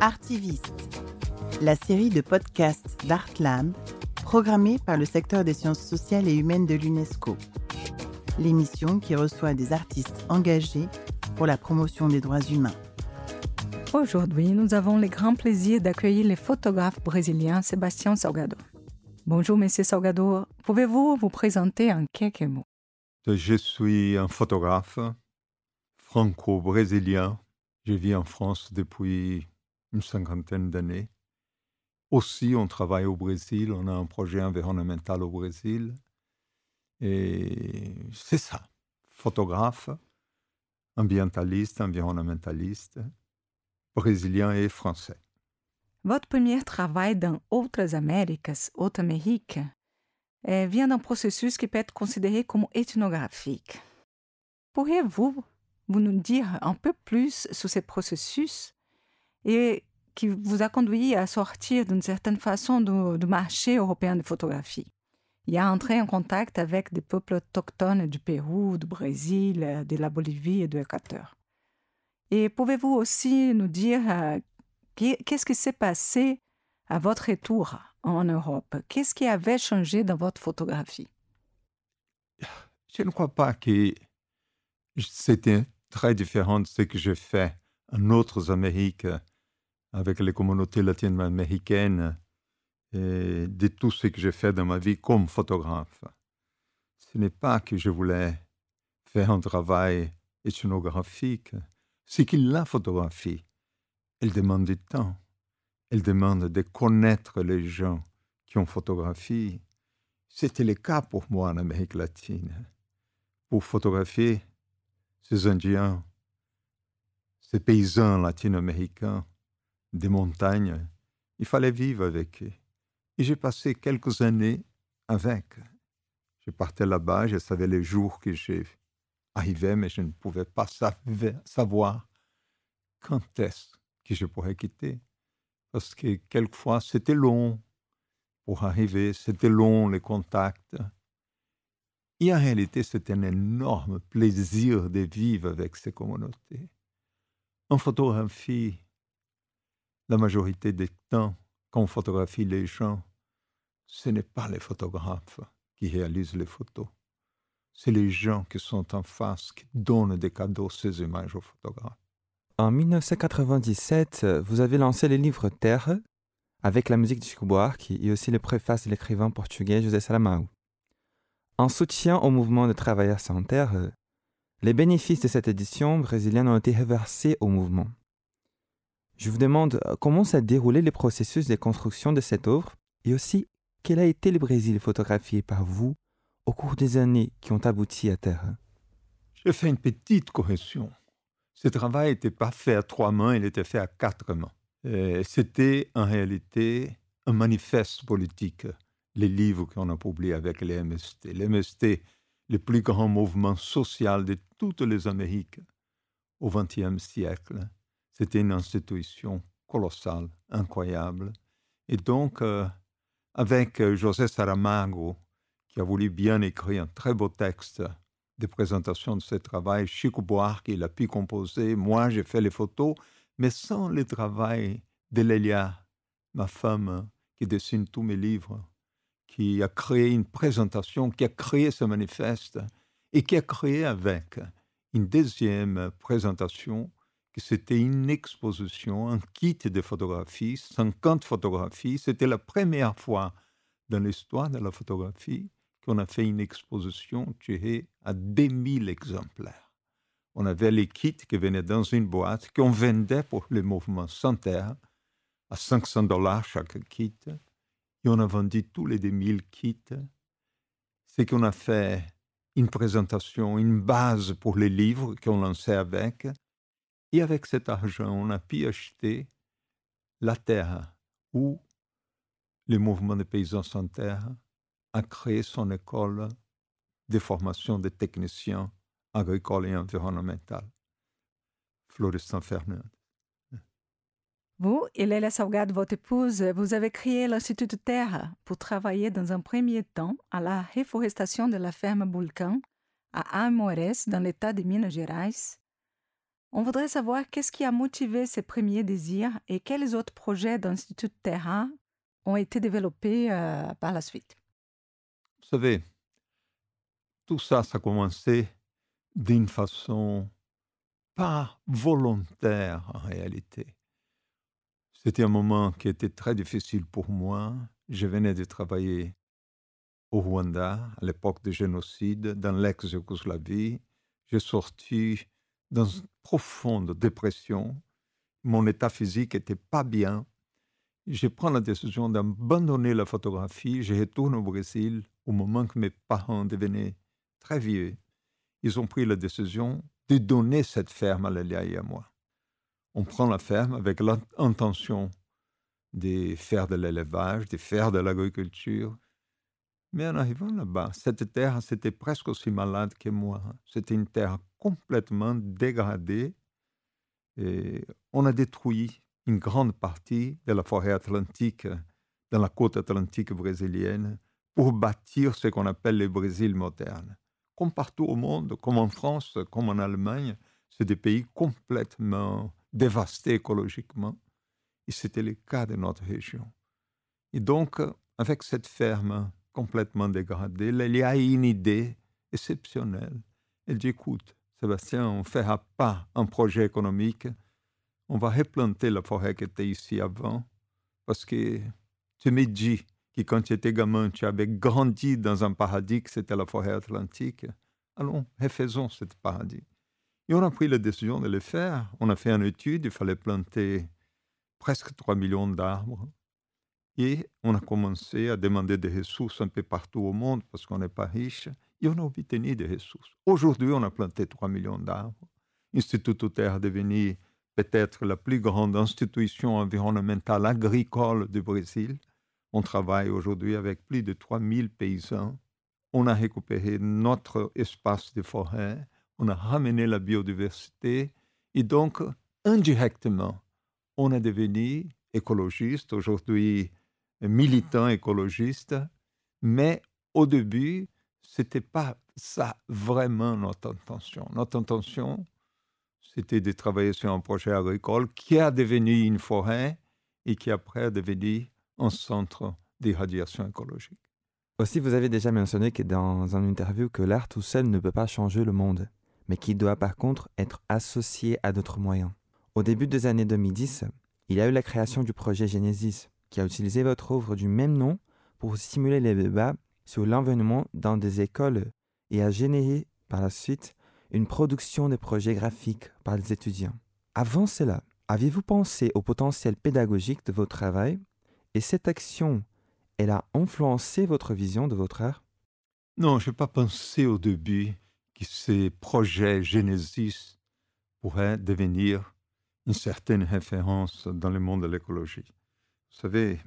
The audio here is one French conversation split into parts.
Artiviste, la série de podcasts d'Artland programmée par le secteur des sciences sociales et humaines de l'UNESCO. L'émission qui reçoit des artistes engagés pour la promotion des droits humains. Aujourd'hui, nous avons le grand plaisir d'accueillir le photographe brésilien Sébastien Salgado. Bonjour, Monsieur Salgado. Pouvez-vous vous présenter en quelques mots? Je suis un photographe franco-brésilien. Je vis en France depuis une cinquantaine d'années. Aussi, on travaille au Brésil, on a un projet environnemental au Brésil. Et c'est ça, photographe, ambientaliste, environnementaliste, brésilien et français. Votre premier travail dans Autres Américas, Haute Amérique, eh, vient d'un processus qui peut être considéré comme ethnographique. Pourriez-vous vous nous dire un peu plus sur ce processus? Et qui vous a conduit à sortir d'une certaine façon du, marché européen de photographie. Et à entrer en contact avec des peuples autochtones du Pérou, du Brésil, de la Bolivie et de l'Équateur. Et pouvez-vous aussi nous dire euh, qu'est-ce qui s'est passé à votre retour en Europe? Qu'est-ce qui avait changé dans votre photographie? Je ne crois pas que c'était très différent de ce que j'ai fait en autres Amériques avec les communautés latino-américaines et de tout ce que j'ai fait dans ma vie comme photographe. Ce n'est pas que je voulais faire un travail ethnographique, c'est que la photographie, elle demande du temps, elle demande de connaître les gens qui ont photographié. C'était le cas pour moi en Amérique latine. Pour photographier ces Indiens, ces paysans latino-américains, des montagnes, il fallait vivre avec. Et j'ai passé quelques années avec. Je partais là-bas, je savais les jours que j'arrivais, mais je ne pouvais pas savoir quand est-ce que je pourrais quitter. Parce que quelquefois, c'était long pour arriver, c'était long les contacts. Et en réalité, c'était un énorme plaisir de vivre avec ces communautés. En photographie, la majorité des temps, quand on photographie les gens, ce n'est pas les photographes qui réalisent les photos. C'est les gens qui sont en face qui donnent des cadeaux ces images aux photographes. En 1997, vous avez lancé le livre Terre avec la musique de Chico Buarque et aussi le préface de l'écrivain portugais José Saramago. En soutien au mouvement de travailleurs sans terre, les bénéfices de cette édition brésilienne ont été reversés au mouvement. Je vous demande euh, comment s'est déroulé le processus de construction de cette œuvre et aussi quel a été le Brésil photographié par vous au cours des années qui ont abouti à terre? J'ai fait une petite correction. Ce travail n'était pas fait à trois mains, il était fait à quatre mains. C'était en réalité un manifeste politique, les livres qu'on a publiés avec les MST. Les MST, le plus grand mouvement social de toutes les Amériques au XXe siècle, c'était une institution colossale, incroyable. Et donc, euh, avec euh, José Saramago, qui a voulu bien écrire un très beau texte de présentation de ce travail, Chico Buarque, il a pu composer, moi j'ai fait les photos, mais sans le travail de Lélia, ma femme, qui dessine tous mes livres, qui a créé une présentation, qui a créé ce manifeste, et qui a créé avec une deuxième présentation c'était une exposition, un kit de photographies, 50 photographies. C'était la première fois dans l'histoire de la photographie qu'on a fait une exposition tirée à des mille exemplaires. On avait les kits qui venaient dans une boîte qu'on vendait pour le mouvement sans terre à 500 dollars chaque kit. Et on a vendu tous les 2000 kits. C'est qu'on a fait une présentation, une base pour les livres qu'on lançait avec. Et avec cet argent, on a pu acheter la terre où le mouvement des paysans sans terre a créé son école de formation des techniciens agricoles et environnementaux. Florestan Fernandes. Vous Léla Salgado, votre épouse, vous avez créé l'Institut de Terre pour travailler dans un premier temps à la réforestation de la ferme Bulcan à Amores, dans l'état de Minas Gerais, On voudrait savoir qu'est-ce qui a motivé ces premiers désirs et quels autres projets d'Institut Terra ont été développés euh, par la suite. Vous savez, tout ça, ça a commencé d'une façon pas volontaire en réalité. C'était un moment qui était très difficile pour moi. Je venais de travailler au Rwanda à l'époque du génocide, dans l'ex-Yougoslavie. J'ai sorti dans une profonde dépression. Mon état physique n'était pas bien. Je prends la décision d'abandonner la photographie. Je retourne au Brésil au moment que mes parents devenaient très vieux. Ils ont pris la décision de donner cette ferme à Lélia et à moi on prend la ferme avec l'intention de faire de l'élevage, de faire de l'agriculture. Mais en arrivant là-bas, cette terre, c'était presque aussi malade que moi. C'était une terre complètement dégradée. Et on a détruit une grande partie de la forêt atlantique dans la côte atlantique brésilienne pour bâtir ce qu'on appelle le Brésil moderne. Comme partout au monde, comme en France, comme en Allemagne, c'est des pays complètement dévasté écologiquement. Et c'était le cas de notre région. Et donc, avec cette ferme complètement dégradée, il y a une idée exceptionnelle. Elle dit, écoute, Sébastien, on ne fera pas un projet économique, on va replanter la forêt qui était ici avant, parce que tu me dis que quand tu étais gamin, tu avais grandi dans un paradis, que c'était la forêt atlantique. Allons, refaisons ce paradis. Et on a pris la décision de le faire. On a fait une étude, il fallait planter presque 3 millions d'arbres. Et on a commencé à demander des ressources un peu partout au monde parce qu'on n'est pas riche. Et on a obtenu des ressources. Aujourd'hui, on a planté 3 millions d'arbres. L'Institut Terre devenu peut-être la plus grande institution environnementale agricole du Brésil. On travaille aujourd'hui avec plus de 3000 paysans. On a récupéré notre espace de forêt on a ramené la biodiversité et donc, indirectement, on est devenu écologiste, aujourd'hui militant écologiste, mais au début, ce n'était pas ça vraiment notre intention. Notre intention, c'était de travailler sur un projet agricole qui a devenu une forêt et qui après a devenu un centre d'irradiation écologique. Aussi, vous avez déjà mentionné que dans une interview que l'art tout seul ne peut pas changer le monde mais qui doit par contre être associé à d'autres moyens. Au début des années 2010, il y a eu la création du projet Genesis, qui a utilisé votre œuvre du même nom pour stimuler les débats sur l'environnement dans des écoles et a généré par la suite une production de projets graphiques par les étudiants. Avant cela, avez-vous pensé au potentiel pédagogique de votre travail et cette action, elle a influencé votre vision de votre art? Non, je n'ai pas pensé au début que ces projets Genesis pourraient devenir une certaine référence dans le monde de l'écologie. Vous savez,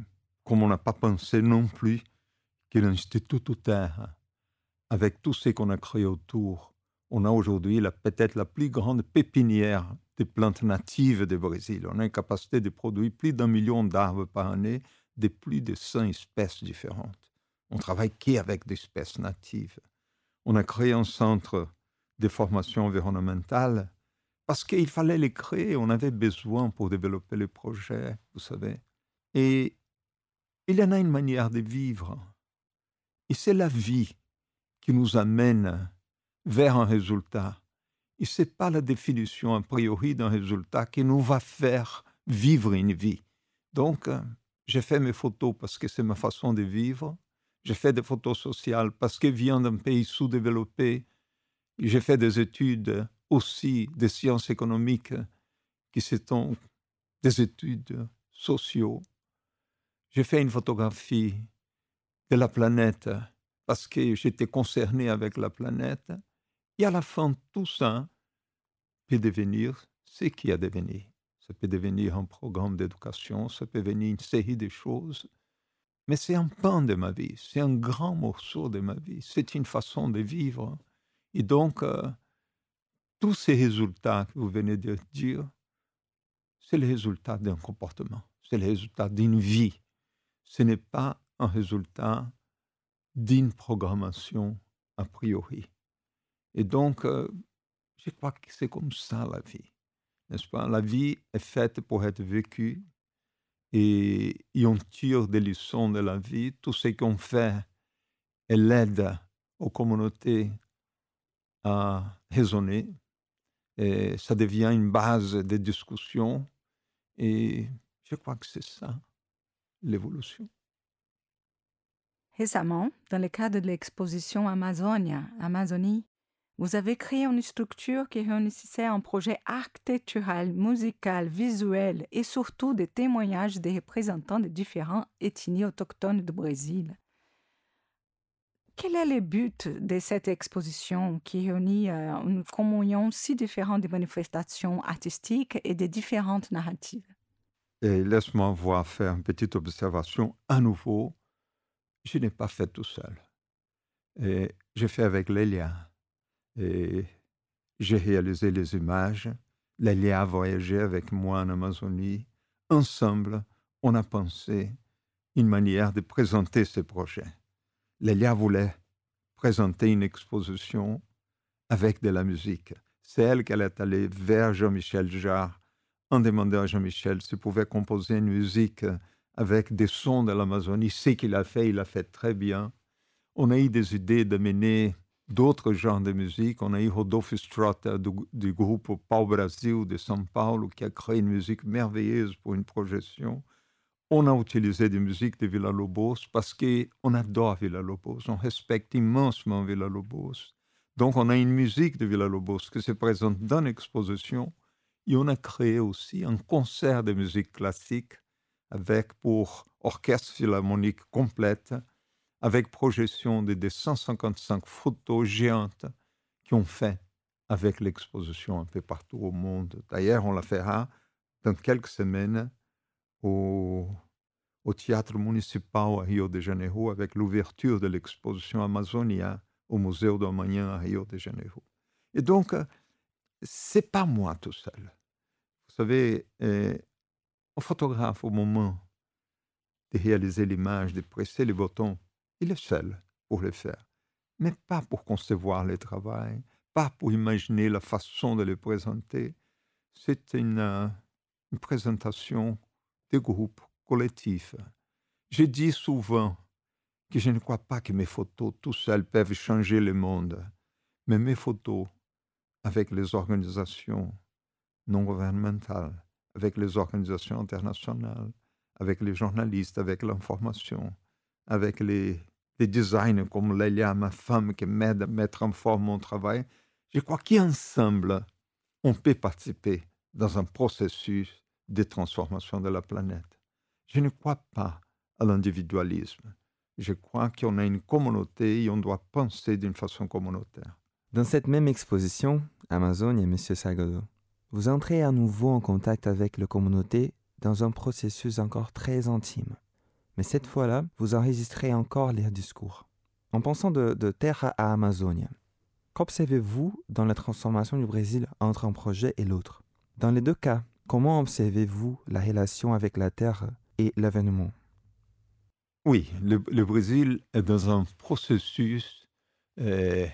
comme on n'a pas pensé non plus que l'Institut Terre, avec tout ce qu'on a créé autour, on a aujourd'hui peut-être la plus grande pépinière des plantes natives du Brésil. On a une capacité de produire plus d'un million d'arbres par année de plus de 100 espèces différentes. On travaille qu'avec des espèces natives? On a créé un centre de formation environnementale parce qu'il fallait les créer, on avait besoin pour développer le projet, vous savez. Et il y en a une manière de vivre. Et c'est la vie qui nous amène vers un résultat. Et ce n'est pas la définition a priori d'un résultat qui nous va faire vivre une vie. Donc, j'ai fait mes photos parce que c'est ma façon de vivre. J'ai fait des photos sociales parce que vient d'un pays sous-développé. J'ai fait des études aussi de sciences économiques qui sont des études sociaux. J'ai fait une photographie de la planète parce que j'étais concerné avec la planète. Et à la fin, tout ça peut devenir ce qui a devenu. Ça peut devenir un programme d'éducation, ça peut devenir une série de choses mais c'est un pan de ma vie, c'est un grand morceau de ma vie, c'est une façon de vivre. Et donc, euh, tous ces résultats que vous venez de dire, c'est le résultat d'un comportement, c'est le résultat d'une vie. Ce n'est pas un résultat d'une programmation a priori. Et donc, euh, je crois que c'est comme ça la vie. n'est-ce pas? La vie est faite pour être vécue et, on tire des leçons de la vie. Tout ce qu'on fait, elle aide aux communautés à raisonner. Et ça devient une base de discussion. Et je crois que c'est ça, l'évolution. Récemment, dans le cadre de l'exposition Amazonia, Amazonie, vous avez créé une structure qui réunissait un projet architectural, musical, visuel et surtout des témoignages des représentants de différentes ethnies autochtones du Brésil. Quel est le but de cette exposition qui réunit euh, une communion si différente de manifestations artistiques et de différentes narratives? Laisse-moi faire une petite observation à nouveau je n'ai pas fait tout seul. Et j'ai fait avec Lélia. Et j'ai réalisé les images. Lélia a voyagé avec moi en Amazonie. Ensemble, on a pensé une manière de présenter ce projet. Lélia voulait présenter une exposition avec de la musique. C'est elle qu'elle est allée vers Jean-Michel Jarre en demandant à Jean-Michel s'il pouvait composer une musique avec des sons de l'Amazonie. Ce qu'il a fait, il a fait très bien. On a eu des idées de mener d'autres genres de musique. On a eu Rodolphe Strota du, groupe Pau Brasil de São Paulo qui a créé une musique merveilleuse pour une projection. On a utilisé des musiques de Villa Lobos parce qu'on adore Villa Lobos. On respecte immensement Villa Lobos. Donc, on a une musique de Villa Lobos qui se présente dans l'exposition. Et on a créé aussi un concert de musique classique avec pour orchestre philharmonique complète, avec projection de 255 photos géantes qui ont fait avec l'exposition un peu partout au monde. D'ailleurs, on la fera dans quelques semaines au, Théâtre municipal à Rio de Janeiro avec l'ouverture de l'exposition Amazonia au Musée d'Armagnan à Rio de Janeiro. Et donc, c'est pas moi tout seul. Vous savez, photographe, au moment de réaliser l'image, de presser le bouton, il est seul pour le faire, mais pas pour concevoir le travail, pas pour imaginer la façon de le présenter. C'est une, euh, présentation de groupe collectif. Je dis souvent que je ne crois pas que mes photos tout seules peuvent changer le monde, mais mes photos avec les organisations non gouvernementales, avec les organisations internationales, avec les journalistes, avec l'information, avec les, designers comme Lélia, ma femme, qui m'aide à mettre en forme mon travail. Je crois qu'ensemble, on peut participer dans un processus de transformation de la planète. Je ne crois pas à l'individualisme. Je crois qu'on a une communauté et on doit penser d'une façon communautaire. Dans cette même exposition, Amazon et M. Salgado, vous entrez à nouveau en contact avec la communauté dans un processus encore très intime. Mais cette fois-là, vous enregistrez encore les discours. En pensant de, Terre à Amazonia, qu'observez-vous dans la transformation du Brésil entre un projet et l'autre? Dans les deux cas, comment observez-vous la relation avec la Terre et l'événement Oui, le, Brésil est dans un processus euh,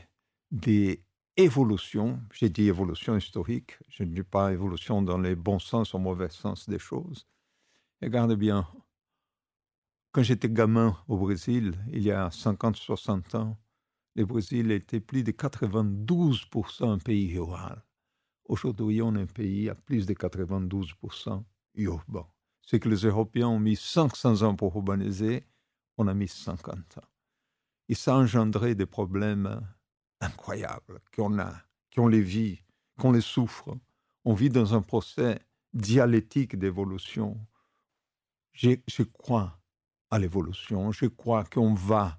des évolution, j'ai dit évolution historique, je ne dis pas évolution dans les bons sens ou mauvais sens des choses. Regarde bien, quand j'étais gamin au Brésil, il y a 50-60 ans, le Brésil était plus de 92% un pays rural. Aujourd'hui, on est un pays à plus de 92% urbain. C'est que les Européens ont mis 500 ans pour urbaniser, on a mis 50 ans. Et ça a engendré des problèmes incroyables qu'on a, qu'on les vit, qu'on les souffre. On vit dans un procès dialectique d'évolution. Je, crois à l'évolution, je crois qu'on va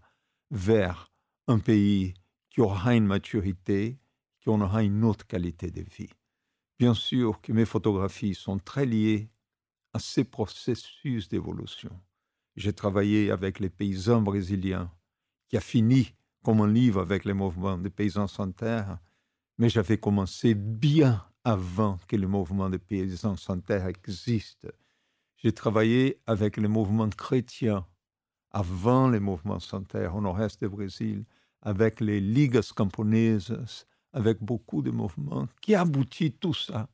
vers un pays qui aura une maturité, qui aura une autre qualité de vie. Bien sûr que mes photographies sont très liées à ces processus d'évolution. J'ai travaillé avec les paysans brésiliens qui a fini comme un livre avec les mouvements des paysans sans terre, mais j'avais commencé bien avant que le mouvement des paysans sans terre existe. J'ai travaillé avec les mouvements chrétiens avant les mouvements sans terre au nord-est du Brésil, avec les ligues camponesas, avec beaucoup de mouvements qui aboutit tout ça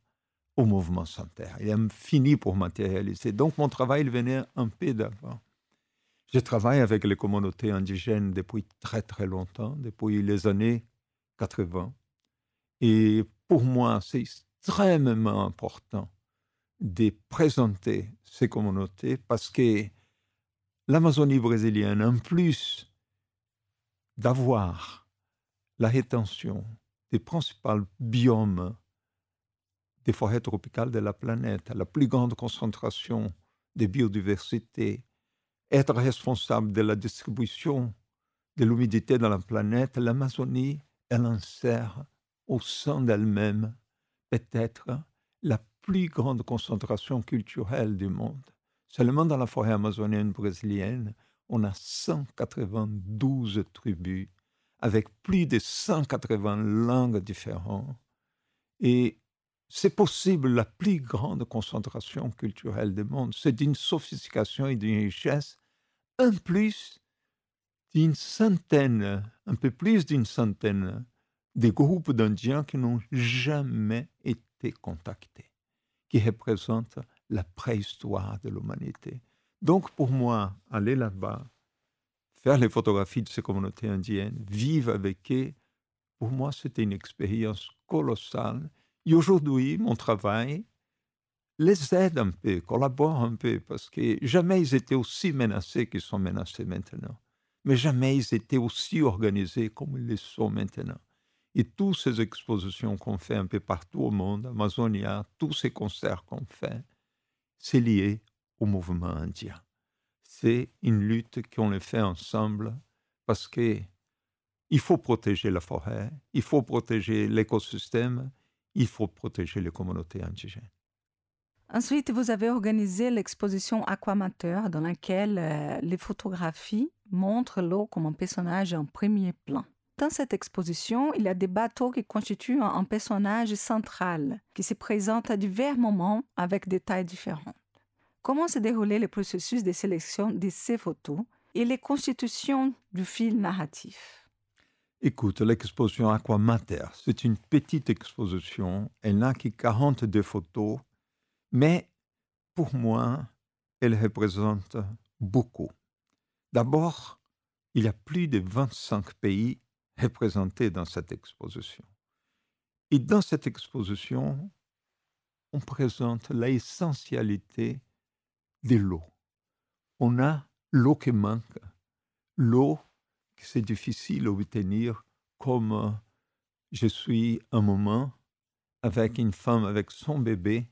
au mouvement sans terre. Il a fini pour matérialiser. Donc mon travail venait un peu d'avant. Je travaille avec les communautés indigènes depuis très très longtemps, depuis les années 80. Et pour moi, c'est extrêmement important de présenter ces communautés parce que l'Amazonie brésilienne, en plus d'avoir la rétention des principaux biomes des forêts tropicales de la planète, la plus grande concentration de biodiversité, être responsable de la distribution de l'humidité dans la planète, l'Amazonie, elle insère au sein d'elle-même peut-être la plus grande concentration culturelle du monde. Seulement dans la forêt amazonienne brésilienne, on a 192 tribus avec plus de 180 langues différentes. Et c'est possible la plus grande concentration culturelle du monde. C'est d'une sophistication et d'une richesse, un plus d'une centaine, un peu plus d'une centaine de groupes d'Indiens qui n'ont jamais été contactés, qui représentent la préhistoire de l'humanité. Donc pour moi, aller là-bas, faire les photographies de ces communautés indiennes, vivre avec eux, pour moi, c'était une expérience colossale et aujourd'hui, mon travail les aide un peu, collabore un peu, parce que jamais ils étaient aussi menacés qu'ils sont menacés maintenant. Mais jamais ils étaient aussi organisés comme ils le sont maintenant. Et toutes ces expositions qu'on fait un peu partout au monde, Amazonia, tous ces concerts qu'on fait, c'est lié au mouvement indien. C'est une lutte qu'on fait ensemble parce que il faut protéger la forêt, il faut protéger l'écosystème, il faut protéger les communautés indigènes. Ensuite, vous avez organisé l'exposition Aquamateur dans laquelle euh, les photographies montrent l'eau comme un personnage en premier plan. Dans cette exposition, il y a des bateaux qui constituent un personnage central, qui se présente à divers moments avec des tailles différentes. Comment se déroulait le processus de sélection de ces photos et les constitutions du fil narratif? Écoute, l'exposition Aquamater, c'est une petite exposition. Elle n'a que 42 photos, mais pour moi, elle représente beaucoup. D'abord, il y a plus de 25 pays représentés dans cette exposition. Et dans cette exposition, on présente l'essentialité de l'eau. On a l'eau qui manque, l'eau c'est difficile d'obtenir comme euh, je suis un moment avec une femme avec son bébé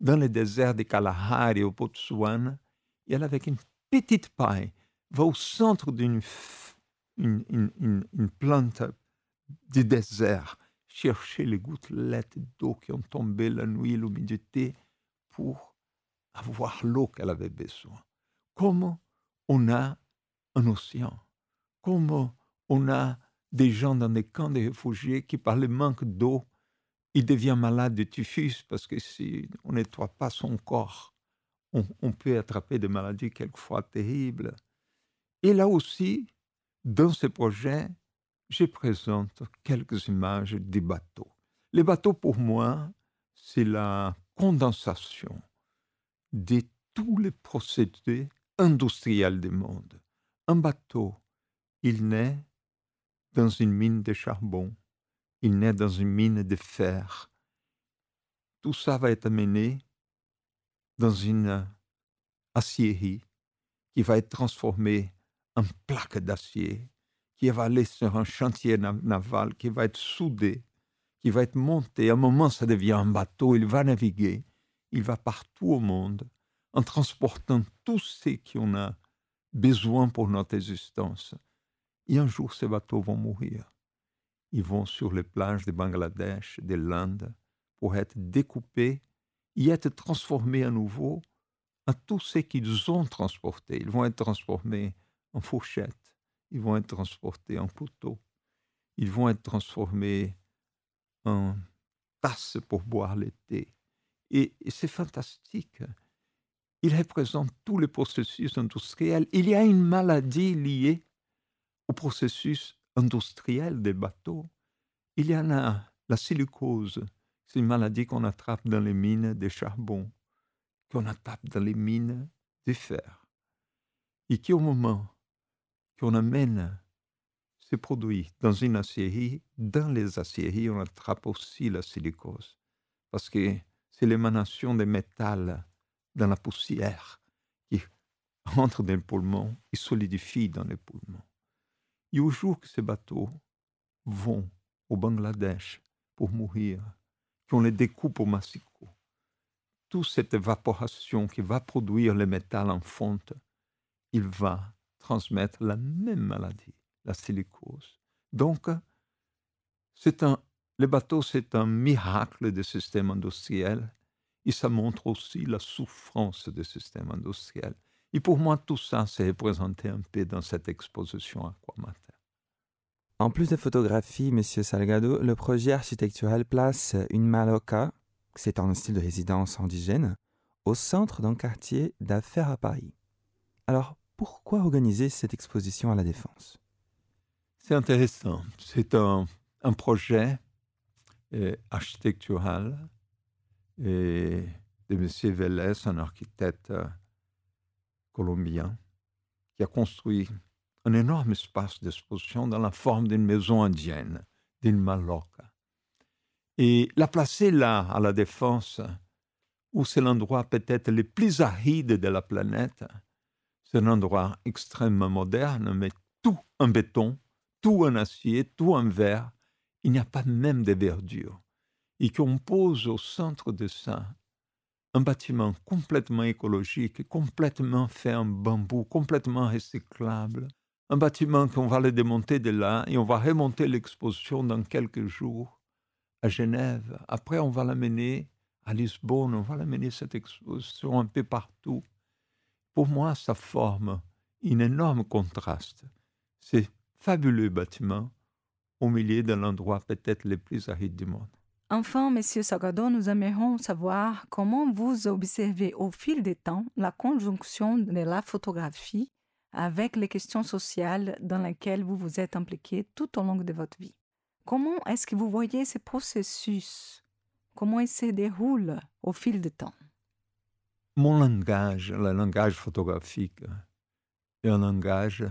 dans le désert de Kalahari au Botswana, et elle avec une petite paille va au centre d'une une, une, plante du désert chercher les gouttelettes d'eau qui ont tombé la nuit, l'humidité, pour avoir l'eau qu'elle avait besoin. Comment on a un océan? Comme on a des gens dans des camps de réfugiés qui, par le manque d'eau, ils deviennent malades de typhus parce que si on ne nettoie pas son corps, on, peut attraper des maladies quelquefois terribles. Et là aussi, dans ce projet, je présente quelques images des bateaux. Les bateaux, pour moi, c'est la condensation de tous les procédés industriels du monde. Un bateau, il naît dans une mine de charbon, il naît dans une mine de fer. Tout ça va être amené dans une aciérie qui va être transformée en plaque d'acier, qui va aller sur un chantier naval, qui va être soudé, qui va être monté. À un moment, ça devient un bateau, il va naviguer, il va partout au monde en transportant tout ce qu'on a besoin pour notre existence. Et un jour, ces bateaux vont mourir. Ils vont sur les plages de Bangladesh, de l'Inde, pour être découpés et être transformés à nouveau en tout ce qu'ils ont transporté. Ils vont être transformés en fourchettes, ils vont être transportés en couteaux, ils vont être transformés en tasses pour boire le thé. Et, et c'est fantastique. Ils représentent tous les processus industriels. Il y a une maladie liée au processus industriel des bateaux, il y en a la silicose, C'est une maladie qu'on attrape dans les mines de charbon, qu'on attrape dans les mines de fer. Et qui, au moment qu'on amène ces produits dans une aciérie, dans les aciéries, on attrape aussi la silicose. Parce que c'est l'émanation des métals dans la poussière qui entre dans les poumons et solidifie dans les poumons. Et au jour que ces bateaux vont au Bangladesh pour mourir, qu'on les découpe au massicot, toute cette évaporation qui va produire le métal en fonte, il va transmettre la même maladie, la silicose. Donc, c'est un, le bateau, c'est un miracle du système industriel et ça montre aussi la souffrance du système industriel. Et pour moi, tout ça, c'est représenté un peu dans cette exposition Aquamater. En plus de photographies, M. Salgado, le projet architectural place une maloca, c'est un style de résidence indigène, au centre d'un quartier d'affaires à Paris. Alors, pourquoi organiser cette exposition à la Défense? C'est intéressant. C'est un, projet euh, architectural et de M. Vélez, un architecte euh, colombien, qui a construit un énorme espace d'exposition dans la forme d'une maison indienne, d'une maloca. Et la placer là, à la Défense, où c'est l'endroit peut-être le plus aride de la planète, c'est un endroit extrêmement moderne, mais tout en béton, tout en acier, tout en verre. Il n'y a pas même de verdure. Et qu'on pose au centre de ça un bâtiment complètement écologique, complètement fait en bambou, complètement recyclable, un bâtiment qu'on va le démonter de là et on va remonter l'exposition dans quelques jours à Genève. Après, on va l'amener à Lisbonne, on va l'amener cette exposition un peu partout. Pour moi, ça forme un énorme contraste. C'est fabuleux bâtiment au milieu d'un endroit peut-être le plus aride du monde. Enfin, Monsieur Salgado, nous aimerions savoir comment vous observez au fil des temps la conjonction de la photographie avec les questions sociales dans lesquelles vous vous êtes impliqué tout au long de votre vie. Comment est-ce que vous voyez ces processus? Comment ils se déroulent au fil du temps? Mon langage, le langage photographique, est un langage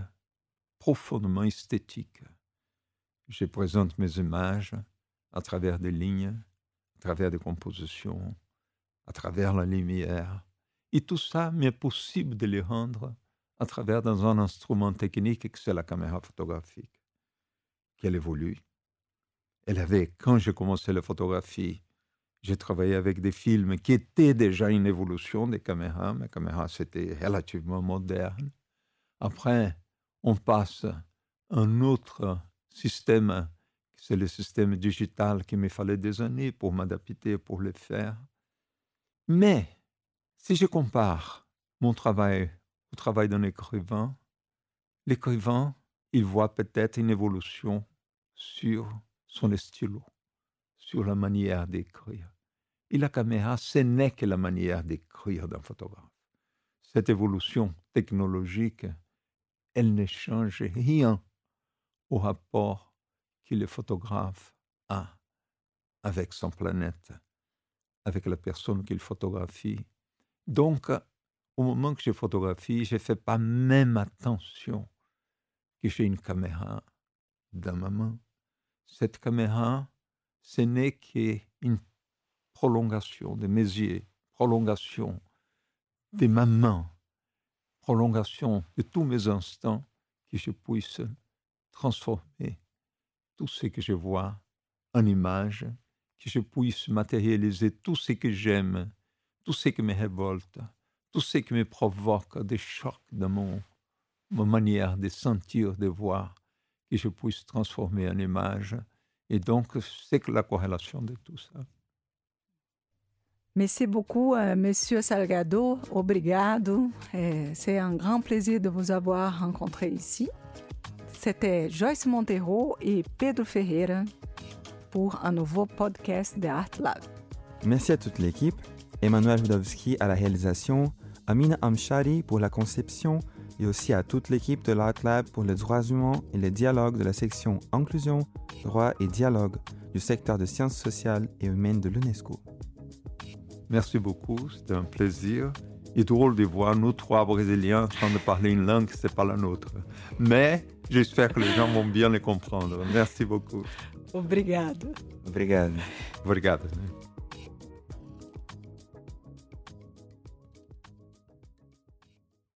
profondément esthétique. Je présente mes images à travers des lignes, à travers des compositions, à travers la lumière. Et tout ça m'est possible de les rendre à travers dans un instrument technique que c'est la caméra photographique, qu'elle évolue. Elle avait, quand j'ai commencé la photographie, j'ai travaillé avec des films qui étaient déjà une évolution des caméras. Mes caméras, c'était relativement moderne. Après, on passe à un autre système, c'est le système digital qui me fallait des années pour m'adapter, pour le faire. Mais, si je compare mon travail au travail d'un écrivain, l'écrivain, il voit peut-être une évolution sur son stylo, sur la manière d'écrire. Et la caméra, ce n'est que la manière d'écrire d'un photographe. Cette évolution technologique, elle ne change rien au rapport que le photographe a avec son planète, avec la personne qu'il photographie. Donc, au moment que je photographie, je ne fais pas même attention que j'ai une caméra dans ma main. Cette caméra, ce n'est qu'une prolongation de mes yeux, prolongation de ma main, prolongation de tous mes instants que je puisse transformer tout ce que je vois en image, que je puisse matérialiser tout ce que j'aime, tout ce qui me révolte, tout ce qui me provoque des chocs dans mon, ma manière de sentir, de voir, que je puisse transformer en image. Et donc, c'est la corrélation de tout ça. Merci beaucoup, euh, Monsieur Salgado. Obrigado. C'est un grand plaisir de vous avoir rencontré ici. C'était Joyce Monteiro et Pedro Ferreira pour un nouveau podcast de Art Lab. Merci à toute l'équipe. Emmanuel Wdowski à la réalisation, Amina Amshari pour la conception, et aussi à toute l'équipe de l'Art Lab pour les droits humains et les dialogues de la section Inclusion, droit et dialogue du secteur de sciences sociales et humaines de l'UNESCO. Merci beaucoup, c'était un plaisir. Il est drôle de voir nous trois Brésiliens en train de parler une langue qui n'est pas la nôtre. Mais j'espère que les gens vont bien les comprendre. Merci beaucoup. Obrigado. Obrigado. Obrigado.